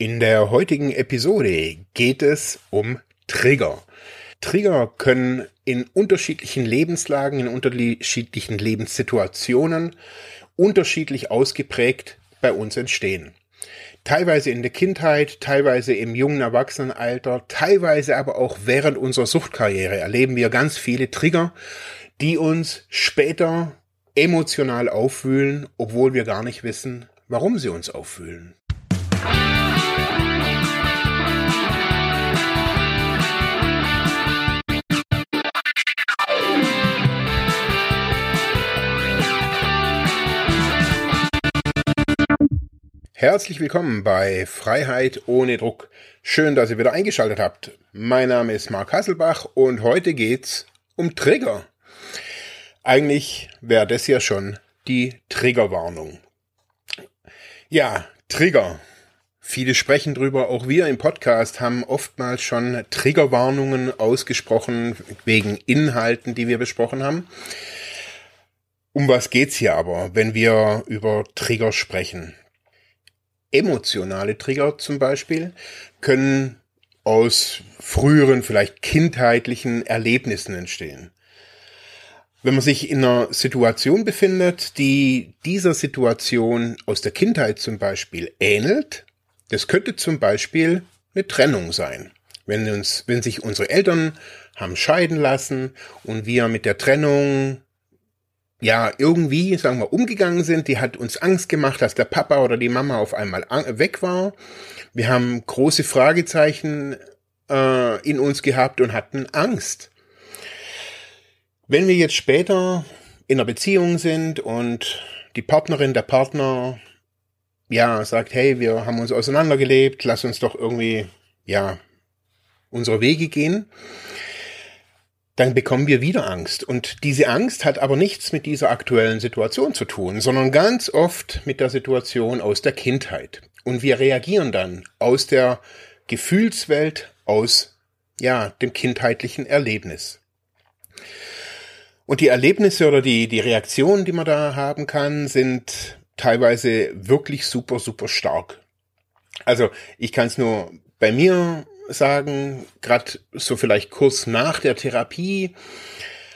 In der heutigen Episode geht es um Trigger. Trigger können in unterschiedlichen Lebenslagen, in unterschiedlichen Lebenssituationen unterschiedlich ausgeprägt bei uns entstehen. Teilweise in der Kindheit, teilweise im jungen Erwachsenenalter, teilweise aber auch während unserer Suchtkarriere erleben wir ganz viele Trigger, die uns später emotional aufwühlen, obwohl wir gar nicht wissen, warum sie uns aufwühlen. Herzlich willkommen bei Freiheit ohne Druck. Schön, dass ihr wieder eingeschaltet habt. Mein Name ist Marc Hasselbach und heute geht's um Trigger. Eigentlich wäre das ja schon die Triggerwarnung. Ja, Trigger. Viele sprechen drüber, auch wir im Podcast haben oftmals schon Triggerwarnungen ausgesprochen wegen Inhalten, die wir besprochen haben. Um was geht's hier aber, wenn wir über Trigger sprechen? Emotionale Trigger zum Beispiel können aus früheren, vielleicht kindheitlichen Erlebnissen entstehen. Wenn man sich in einer Situation befindet, die dieser Situation aus der Kindheit zum Beispiel ähnelt, das könnte zum Beispiel eine Trennung sein. Wenn uns, wenn sich unsere Eltern haben scheiden lassen und wir mit der Trennung ja, irgendwie, sagen wir, umgegangen sind. Die hat uns Angst gemacht, dass der Papa oder die Mama auf einmal weg war. Wir haben große Fragezeichen äh, in uns gehabt und hatten Angst. Wenn wir jetzt später in einer Beziehung sind und die Partnerin, der Partner, ja, sagt, hey, wir haben uns auseinandergelebt, lass uns doch irgendwie, ja, unsere Wege gehen dann bekommen wir wieder Angst. Und diese Angst hat aber nichts mit dieser aktuellen Situation zu tun, sondern ganz oft mit der Situation aus der Kindheit. Und wir reagieren dann aus der Gefühlswelt, aus, ja, dem kindheitlichen Erlebnis. Und die Erlebnisse oder die, die Reaktionen, die man da haben kann, sind teilweise wirklich super, super stark. Also ich kann es nur bei mir sagen, gerade so vielleicht kurz nach der Therapie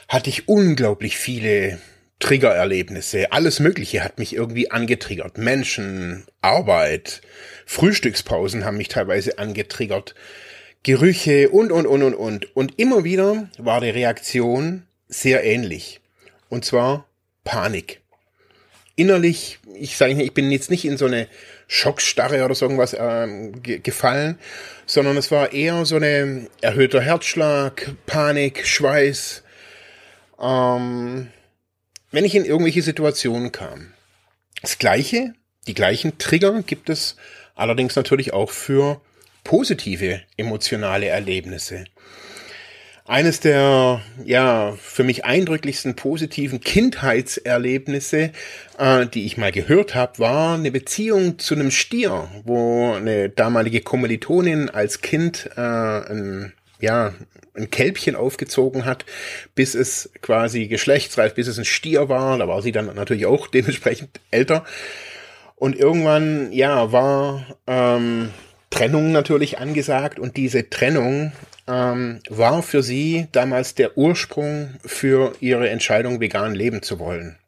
hatte ich unglaublich viele Triggererlebnisse. Alles Mögliche hat mich irgendwie angetriggert. Menschen, Arbeit, Frühstückspausen haben mich teilweise angetriggert. Gerüche und, und, und, und, und. Und immer wieder war die Reaktion sehr ähnlich. Und zwar Panik. Innerlich, ich sage nicht, ich bin jetzt nicht in so eine Schockstarre oder so irgendwas äh, gefallen, sondern es war eher so eine erhöhter Herzschlag, Panik, Schweiß, ähm, wenn ich in irgendwelche Situationen kam. Das gleiche, die gleichen Trigger gibt es allerdings natürlich auch für positive emotionale Erlebnisse. Eines der ja für mich eindrücklichsten positiven Kindheitserlebnisse, äh, die ich mal gehört habe, war eine Beziehung zu einem Stier, wo eine damalige Kommilitonin als Kind äh, ein ja ein Kälbchen aufgezogen hat, bis es quasi geschlechtsreif, bis es ein Stier war. Da war sie dann natürlich auch dementsprechend älter. Und irgendwann ja war ähm, Trennung natürlich angesagt und diese Trennung ähm, war für sie damals der Ursprung für ihre Entscheidung, vegan leben zu wollen.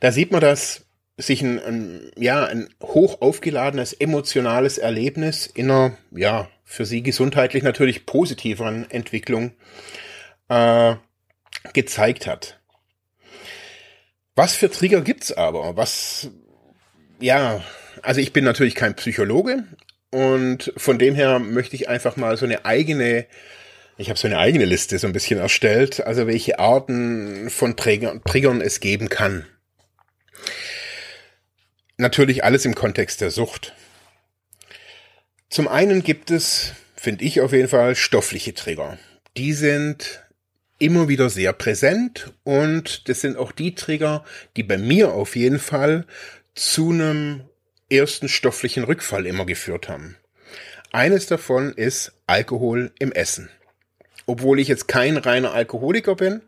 Da sieht man, dass sich ein, ein, ja, ein hoch aufgeladenes emotionales Erlebnis in einer, ja, für sie gesundheitlich natürlich positiveren Entwicklung äh, gezeigt hat. Was für Trigger gibt's aber? Was, ja, also ich bin natürlich kein Psychologe, und von dem her möchte ich einfach mal so eine eigene, ich habe so eine eigene Liste so ein bisschen erstellt, also welche Arten von Triggern, Triggern es geben kann. Natürlich alles im Kontext der Sucht. Zum einen gibt es, finde ich auf jeden Fall, stoffliche Trigger. Die sind immer wieder sehr präsent und das sind auch die Trigger, die bei mir auf jeden Fall zu einem ersten stofflichen Rückfall immer geführt haben. Eines davon ist Alkohol im Essen. Obwohl ich jetzt kein reiner Alkoholiker bin,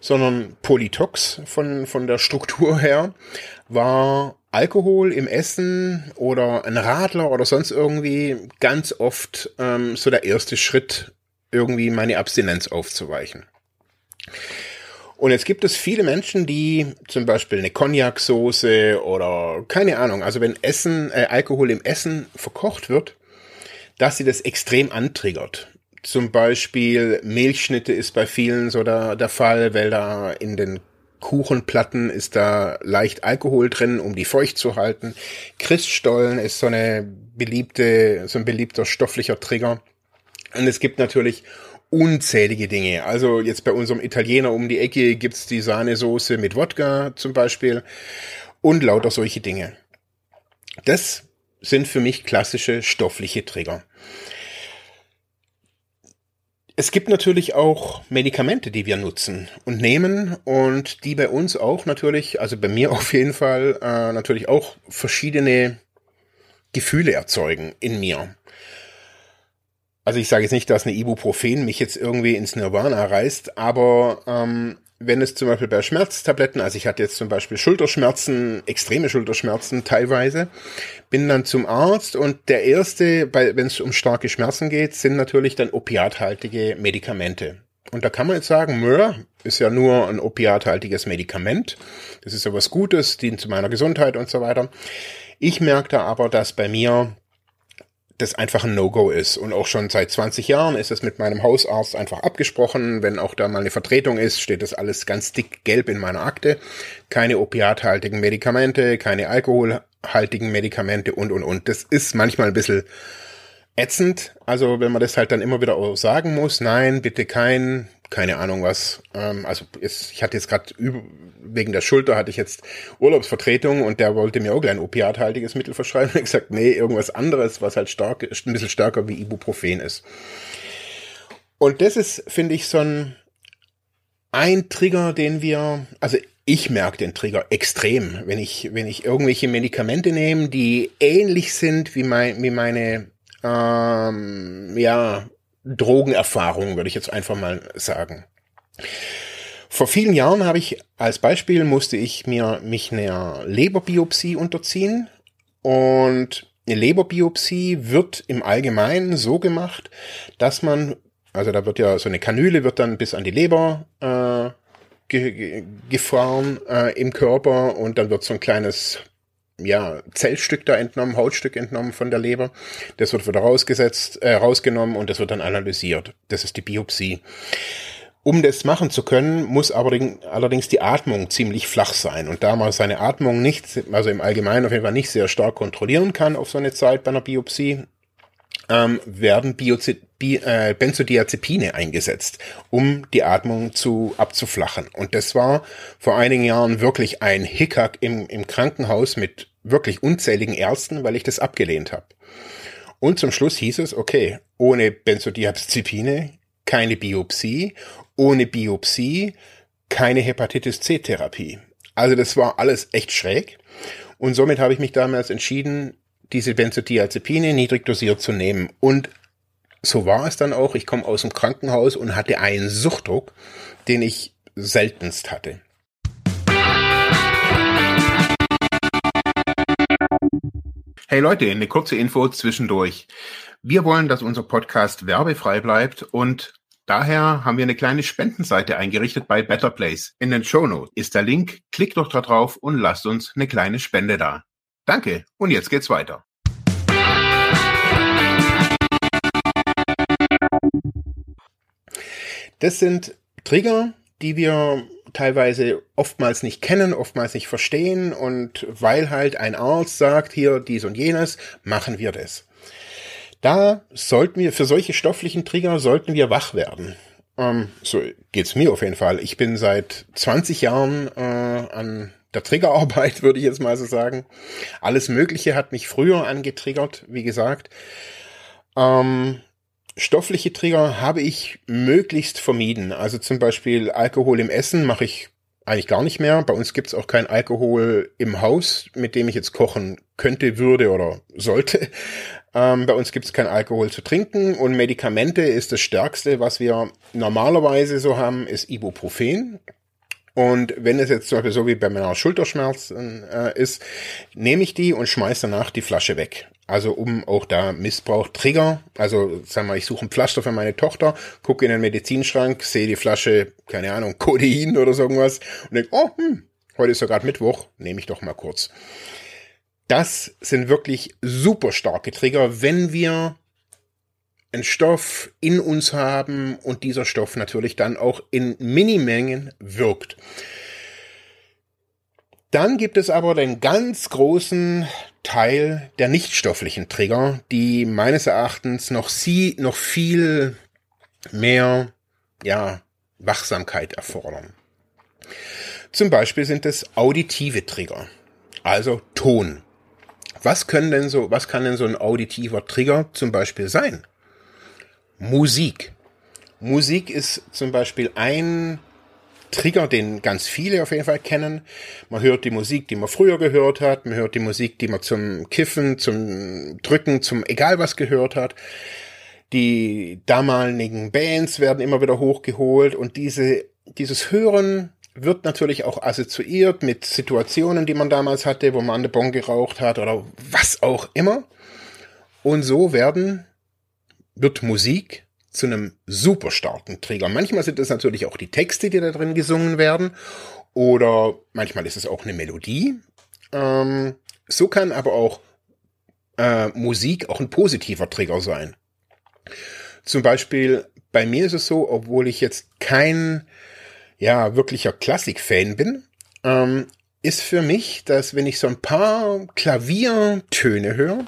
sondern Polytox von, von der Struktur her, war Alkohol im Essen oder ein Radler oder sonst irgendwie ganz oft ähm, so der erste Schritt, irgendwie meine Abstinenz aufzuweichen. Und jetzt gibt es viele Menschen, die zum Beispiel eine Cognac-Soße oder keine Ahnung, also wenn Essen, äh, Alkohol im Essen verkocht wird, dass sie das extrem antriggert. Zum Beispiel Milchschnitte ist bei vielen so der, der Fall, weil da in den Kuchenplatten ist da leicht Alkohol drin, um die feucht zu halten. Christstollen ist so eine beliebte, so ein beliebter stofflicher Trigger. Und es gibt natürlich unzählige Dinge. Also jetzt bei unserem Italiener um die Ecke gibt's die Sahnesoße mit Wodka zum Beispiel und lauter solche Dinge. Das sind für mich klassische stoffliche Trigger. Es gibt natürlich auch Medikamente, die wir nutzen und nehmen und die bei uns auch natürlich, also bei mir auf jeden Fall, äh, natürlich auch verschiedene Gefühle erzeugen in mir. Also ich sage jetzt nicht, dass eine Ibuprofen mich jetzt irgendwie ins Nirvana reißt, aber ähm, wenn es zum Beispiel bei Schmerztabletten, also ich hatte jetzt zum Beispiel Schulterschmerzen, extreme Schulterschmerzen teilweise, bin dann zum Arzt und der erste, wenn es um starke Schmerzen geht, sind natürlich dann opiathaltige Medikamente. Und da kann man jetzt sagen, Mör ist ja nur ein opiathaltiges Medikament. Das ist ja was Gutes, dient zu meiner Gesundheit und so weiter. Ich merkte aber, dass bei mir das einfach ein No-Go ist. Und auch schon seit 20 Jahren ist es mit meinem Hausarzt einfach abgesprochen. Wenn auch da mal eine Vertretung ist, steht das alles ganz dick gelb in meiner Akte. Keine opiathaltigen Medikamente, keine alkoholhaltigen Medikamente und, und, und. Das ist manchmal ein bisschen ätzend. Also wenn man das halt dann immer wieder sagen muss, nein, bitte kein keine Ahnung was. Ähm, also ist, ich hatte jetzt gerade wegen der Schulter hatte ich jetzt Urlaubsvertretung und der wollte mir auch gleich ein opiathaltiges Mittel verschreiben. Ich gesagt, nee, irgendwas anderes, was halt stark, ein bisschen stärker wie Ibuprofen ist. Und das ist, finde ich, so ein, ein Trigger, den wir, also ich merke den Trigger extrem, wenn ich, wenn ich irgendwelche Medikamente nehme, die ähnlich sind wie, mein, wie meine, ähm, ja, Drogenerfahrung, würde ich jetzt einfach mal sagen. Vor vielen Jahren habe ich als Beispiel musste ich mir mich einer Leberbiopsie unterziehen und eine Leberbiopsie wird im Allgemeinen so gemacht, dass man, also da wird ja so eine Kanüle wird dann bis an die Leber äh, ge gefahren äh, im Körper und dann wird so ein kleines ja, Zellstück da entnommen, Hautstück entnommen von der Leber. Das wird wieder rausgesetzt, äh, rausgenommen und das wird dann analysiert. Das ist die Biopsie. Um das machen zu können, muss aber allerdings die Atmung ziemlich flach sein. Und da man seine Atmung nicht, also im Allgemeinen auf jeden Fall nicht sehr stark kontrollieren kann auf so eine Zeit bei einer Biopsie, ähm, werden Biozi Bi äh, Benzodiazepine eingesetzt, um die Atmung zu abzuflachen. Und das war vor einigen Jahren wirklich ein Hickhack im, im Krankenhaus mit wirklich unzähligen Ärzten, weil ich das abgelehnt habe. Und zum Schluss hieß es, okay, ohne Benzodiazepine keine Biopsie, ohne Biopsie keine Hepatitis C-Therapie. Also das war alles echt schräg. Und somit habe ich mich damals entschieden, diese Benzodiazepine niedrig dosiert zu nehmen. Und so war es dann auch. Ich komme aus dem Krankenhaus und hatte einen Suchtdruck, den ich seltenst hatte. Hey Leute, eine kurze Info zwischendurch. Wir wollen, dass unser Podcast werbefrei bleibt und daher haben wir eine kleine Spendenseite eingerichtet bei Better Place. In den Show Notes ist der Link. Klickt doch da drauf und lasst uns eine kleine Spende da. Danke und jetzt geht's weiter. Das sind Trigger, die wir teilweise oftmals nicht kennen, oftmals nicht verstehen und weil halt ein Arzt sagt, hier dies und jenes, machen wir das. Da sollten wir, für solche stofflichen Trigger sollten wir wach werden. Ähm, so geht's mir auf jeden Fall. Ich bin seit 20 Jahren äh, an der Triggerarbeit, würde ich jetzt mal so sagen. Alles Mögliche hat mich früher angetriggert, wie gesagt. Ähm, stoffliche Trigger habe ich möglichst vermieden. Also zum Beispiel Alkohol im Essen mache ich eigentlich gar nicht mehr. Bei uns gibt es auch kein Alkohol im Haus, mit dem ich jetzt kochen könnte, würde oder sollte. Ähm, bei uns gibt es kein Alkohol zu trinken und Medikamente ist das Stärkste, was wir normalerweise so haben, ist Ibuprofen. Und wenn es jetzt zum Beispiel so wie bei meiner Schulterschmerzen äh, ist, nehme ich die und schmeiße danach die Flasche weg. Also um auch da Missbrauch Trigger, also sag mal, ich suche ein Pflaster für meine Tochter, gucke in den Medizinschrank, sehe die Flasche, keine Ahnung, Codein oder so irgendwas und denke, oh, hm, heute ist ja gerade Mittwoch, nehme ich doch mal kurz. Das sind wirklich super starke Trigger, wenn wir einen Stoff in uns haben und dieser Stoff natürlich dann auch in Minimengen wirkt. Dann gibt es aber den ganz großen Teil der nichtstofflichen Trigger, die meines Erachtens noch sie, noch viel mehr, ja, Wachsamkeit erfordern. Zum Beispiel sind es auditive Trigger, also Ton. Was können denn so, was kann denn so ein auditiver Trigger zum Beispiel sein? Musik. Musik ist zum Beispiel ein Trigger, den ganz viele auf jeden Fall kennen. Man hört die Musik, die man früher gehört hat. Man hört die Musik, die man zum Kiffen, zum Drücken, zum egal was gehört hat. Die damaligen Bands werden immer wieder hochgeholt und diese, dieses Hören wird natürlich auch assoziiert mit Situationen, die man damals hatte, wo man eine Bon geraucht hat oder was auch immer. Und so werden, wird Musik zu einem super starken Trigger. Manchmal sind es natürlich auch die Texte, die da drin gesungen werden, oder manchmal ist es auch eine Melodie. Ähm, so kann aber auch äh, Musik auch ein positiver Trigger sein. Zum Beispiel bei mir ist es so, obwohl ich jetzt kein ja wirklicher Klassik-Fan bin, ähm, ist für mich, dass wenn ich so ein paar Klaviertöne höre,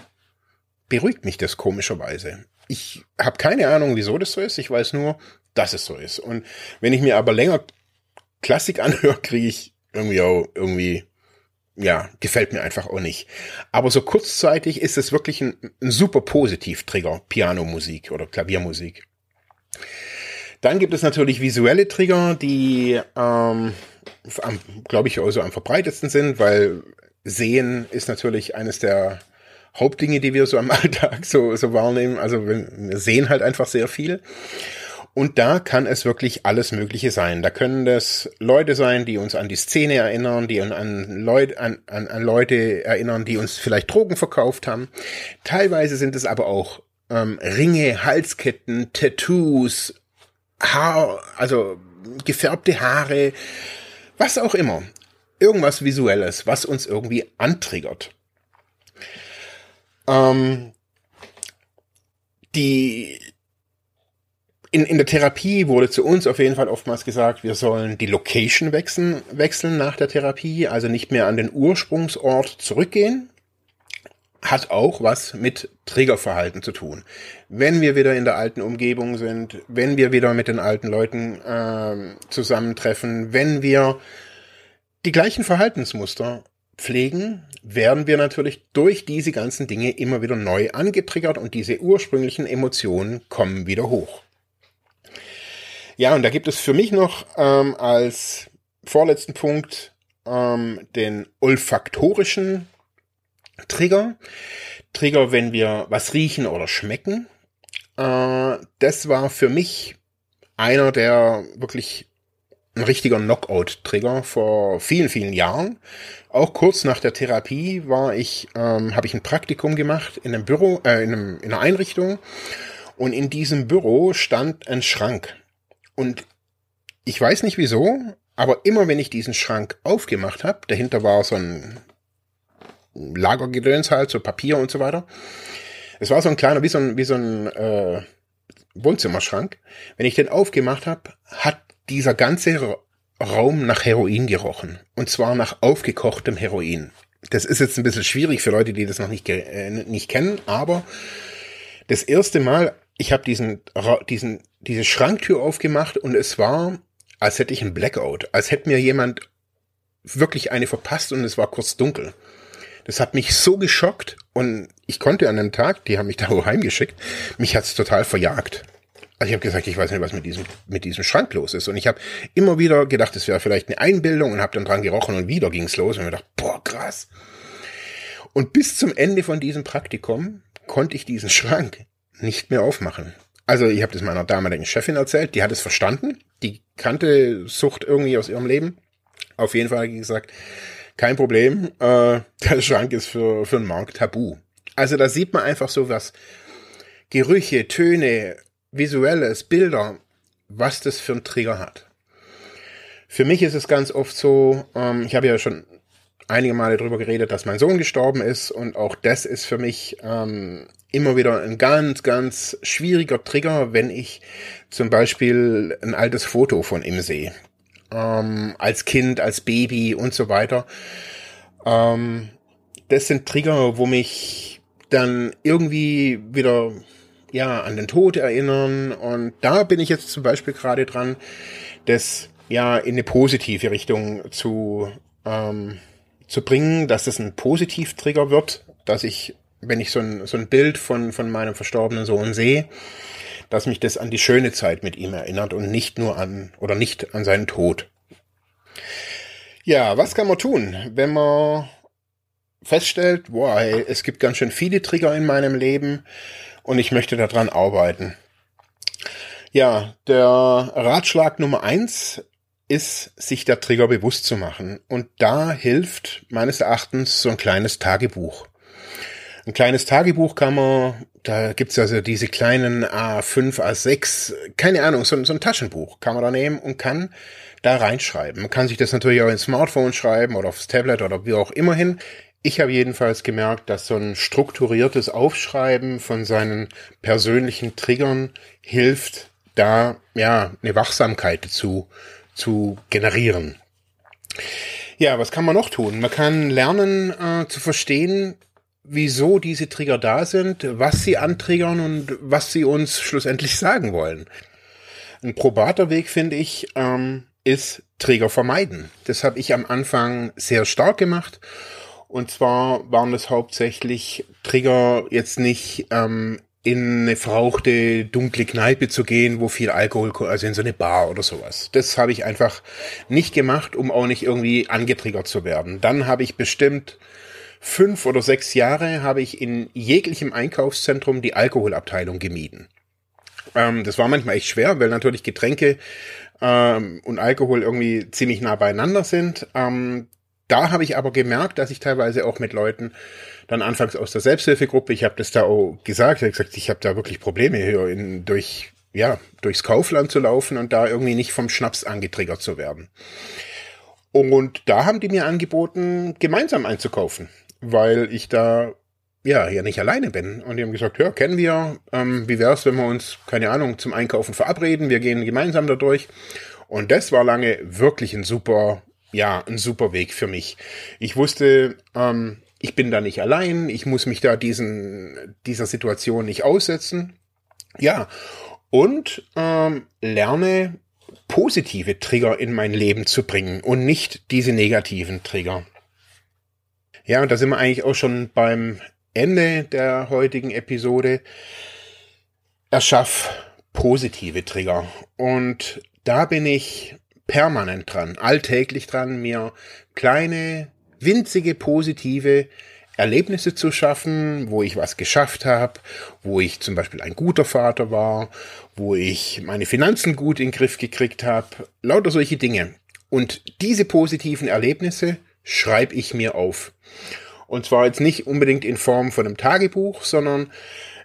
beruhigt mich das komischerweise. Ich habe keine Ahnung, wieso das so ist. Ich weiß nur, dass es so ist. Und wenn ich mir aber länger Klassik anhöre, kriege ich irgendwie auch irgendwie, ja, gefällt mir einfach auch nicht. Aber so kurzzeitig ist es wirklich ein, ein super Positiv-Trigger, Pianomusik oder Klaviermusik. Dann gibt es natürlich visuelle Trigger, die, ähm, glaube ich, also am verbreitetsten sind, weil Sehen ist natürlich eines der Hauptdinge, die wir so am Alltag so, so wahrnehmen. Also wir, sehen halt einfach sehr viel. Und da kann es wirklich alles Mögliche sein. Da können das Leute sein, die uns an die Szene erinnern, die an, Leute, an, an, an Leute erinnern, die uns vielleicht Drogen verkauft haben. Teilweise sind es aber auch ähm, Ringe, Halsketten, Tattoos, Haar, also gefärbte Haare, was auch immer. Irgendwas Visuelles, was uns irgendwie antriggert. Ähm, die in, in der Therapie wurde zu uns auf jeden Fall oftmals gesagt, wir sollen die Location wechseln, wechseln nach der Therapie, also nicht mehr an den Ursprungsort zurückgehen. Hat auch was mit Triggerverhalten zu tun. Wenn wir wieder in der alten Umgebung sind, wenn wir wieder mit den alten Leuten äh, zusammentreffen, wenn wir die gleichen Verhaltensmuster pflegen, werden wir natürlich durch diese ganzen Dinge immer wieder neu angetriggert und diese ursprünglichen Emotionen kommen wieder hoch. Ja, und da gibt es für mich noch ähm, als vorletzten Punkt ähm, den olfaktorischen Trigger. Trigger, wenn wir was riechen oder schmecken. Äh, das war für mich einer der wirklich ein richtiger Knockout-Trigger vor vielen, vielen Jahren. Auch kurz nach der Therapie war ich, ähm, habe ich ein Praktikum gemacht in einem Büro, äh, in, einem, in einer Einrichtung. Und in diesem Büro stand ein Schrank. Und ich weiß nicht wieso, aber immer wenn ich diesen Schrank aufgemacht habe, dahinter war so ein Lagergedöns halt, so Papier und so weiter. Es war so ein kleiner, wie so ein, wie so ein äh, Wohnzimmerschrank. Wenn ich den aufgemacht habe, hat dieser ganze Raum nach Heroin gerochen. Und zwar nach aufgekochtem Heroin. Das ist jetzt ein bisschen schwierig für Leute, die das noch nicht, äh, nicht kennen, aber das erste Mal, ich habe diesen, diesen, diese Schranktür aufgemacht und es war, als hätte ich einen Blackout, als hätte mir jemand wirklich eine verpasst und es war kurz dunkel. Das hat mich so geschockt und ich konnte an dem Tag, die haben mich da heimgeschickt, mich hat's total verjagt. Also ich habe gesagt, ich weiß nicht, was mit diesem, mit diesem Schrank los ist. Und ich habe immer wieder gedacht, es wäre vielleicht eine Einbildung und habe dann dran gerochen und wieder ging's los und mir gedacht, boah, krass. Und bis zum Ende von diesem Praktikum konnte ich diesen Schrank nicht mehr aufmachen. Also ich habe das meiner damaligen Chefin erzählt, die hat es verstanden, die kannte Sucht irgendwie aus ihrem Leben. Auf jeden Fall, gesagt, kein Problem. Äh, der Schrank ist für, für den Markt tabu. Also da sieht man einfach so was. Gerüche, Töne, visuelles, Bilder, was das für ein Trigger hat. Für mich ist es ganz oft so, ähm, ich habe ja schon einige Male darüber geredet, dass mein Sohn gestorben ist und auch das ist für mich ähm, immer wieder ein ganz, ganz schwieriger Trigger, wenn ich zum Beispiel ein altes Foto von ihm sehe. Ähm, als Kind, als Baby und so weiter. Ähm, das sind Trigger, wo mich dann irgendwie wieder ja an den Tod erinnern und da bin ich jetzt zum Beispiel gerade dran, das ja in eine positive Richtung zu ähm, zu bringen, dass es ein Positiv-Trigger wird, dass ich, wenn ich so ein, so ein Bild von, von meinem verstorbenen Sohn sehe, dass mich das an die schöne Zeit mit ihm erinnert und nicht nur an oder nicht an seinen Tod. Ja, was kann man tun, wenn man feststellt, hey, es gibt ganz schön viele Trigger in meinem Leben und ich möchte daran arbeiten. Ja, der Ratschlag Nummer eins ist, sich der Trigger bewusst zu machen. Und da hilft meines Erachtens so ein kleines Tagebuch. Ein kleines Tagebuch kann man, da gibt's also diese kleinen A5, A6, keine Ahnung, so, so ein Taschenbuch kann man da nehmen und kann da reinschreiben. Man kann sich das natürlich auch ins Smartphone schreiben oder aufs Tablet oder wie auch immer hin. Ich habe jedenfalls gemerkt, dass so ein strukturiertes Aufschreiben von seinen persönlichen Triggern hilft, da ja eine Wachsamkeit dazu zu generieren. Ja, was kann man noch tun? Man kann lernen äh, zu verstehen, wieso diese Trigger da sind, was sie antriggern und was sie uns schlussendlich sagen wollen. Ein probater Weg, finde ich, ähm, ist Trigger vermeiden. Das habe ich am Anfang sehr stark gemacht. Und zwar waren das hauptsächlich Trigger jetzt nicht ähm, in eine verrauchte, dunkle Kneipe zu gehen, wo viel Alkohol, also in so eine Bar oder sowas. Das habe ich einfach nicht gemacht, um auch nicht irgendwie angetriggert zu werden. Dann habe ich bestimmt fünf oder sechs Jahre habe ich in jeglichem Einkaufszentrum die Alkoholabteilung gemieden. Ähm, das war manchmal echt schwer, weil natürlich Getränke ähm, und Alkohol irgendwie ziemlich nah beieinander sind. Ähm, da habe ich aber gemerkt, dass ich teilweise auch mit Leuten dann anfangs aus der Selbsthilfegruppe, ich habe das da auch gesagt, ich habe gesagt, ich habe da wirklich Probleme hier in, durch ja, durchs Kaufland zu laufen und da irgendwie nicht vom Schnaps angetriggert zu werden. Und da haben die mir angeboten, gemeinsam einzukaufen, weil ich da ja ja nicht alleine bin. Und die haben gesagt, ja, kennen wir, ähm, wie wär's, wenn wir uns, keine Ahnung, zum Einkaufen verabreden, wir gehen gemeinsam da durch. Und das war lange wirklich ein super ja, ein super Weg für mich. Ich wusste, ähm, ich bin da nicht allein, ich muss mich da diesen, dieser Situation nicht aussetzen. Ja, und ähm, lerne positive Trigger in mein Leben zu bringen und nicht diese negativen Trigger. Ja, und da sind wir eigentlich auch schon beim Ende der heutigen Episode. Erschaff positive Trigger. Und da bin ich permanent dran, alltäglich dran, mir kleine, winzige, positive Erlebnisse zu schaffen, wo ich was geschafft habe, wo ich zum Beispiel ein guter Vater war, wo ich meine Finanzen gut in den Griff gekriegt habe, lauter solche Dinge. Und diese positiven Erlebnisse schreibe ich mir auf. Und zwar jetzt nicht unbedingt in Form von einem Tagebuch, sondern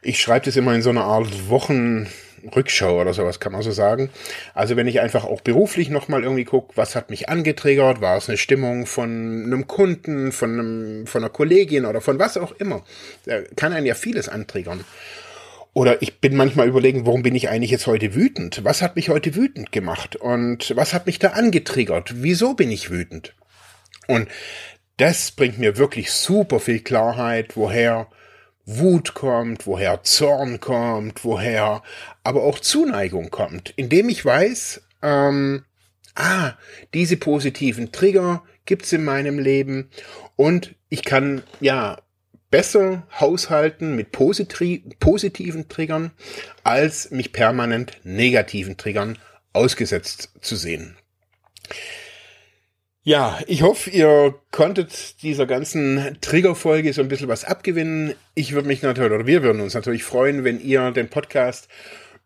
ich schreibe das immer in so einer Art Wochen, Rückschau oder sowas, kann man so sagen. Also wenn ich einfach auch beruflich nochmal irgendwie gucke, was hat mich angetriggert, war es eine Stimmung von einem Kunden, von, einem, von einer Kollegin oder von was auch immer. Da kann einen ja vieles antriggern. Oder ich bin manchmal überlegen, warum bin ich eigentlich jetzt heute wütend? Was hat mich heute wütend gemacht? Und was hat mich da angetriggert? Wieso bin ich wütend? Und das bringt mir wirklich super viel Klarheit, woher Wut kommt, woher Zorn kommt, woher aber auch Zuneigung kommt, indem ich weiß, ähm, ah, diese positiven Trigger gibt's in meinem Leben und ich kann ja besser haushalten mit positiven Triggern, als mich permanent negativen Triggern ausgesetzt zu sehen. Ja, ich hoffe, ihr konntet dieser ganzen Triggerfolge so ein bisschen was abgewinnen. Ich würde mich natürlich, oder wir würden uns natürlich freuen, wenn ihr den Podcast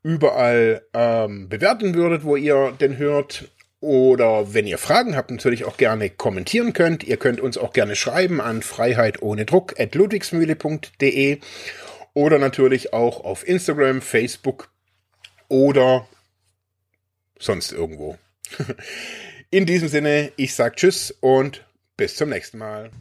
überall ähm, bewerten würdet, wo ihr den hört. Oder wenn ihr Fragen habt, natürlich auch gerne kommentieren könnt. Ihr könnt uns auch gerne schreiben an freiheit ohne Druck at ludwigsmühle.de oder natürlich auch auf Instagram, Facebook oder sonst irgendwo. In diesem Sinne, ich sag Tschüss und bis zum nächsten Mal.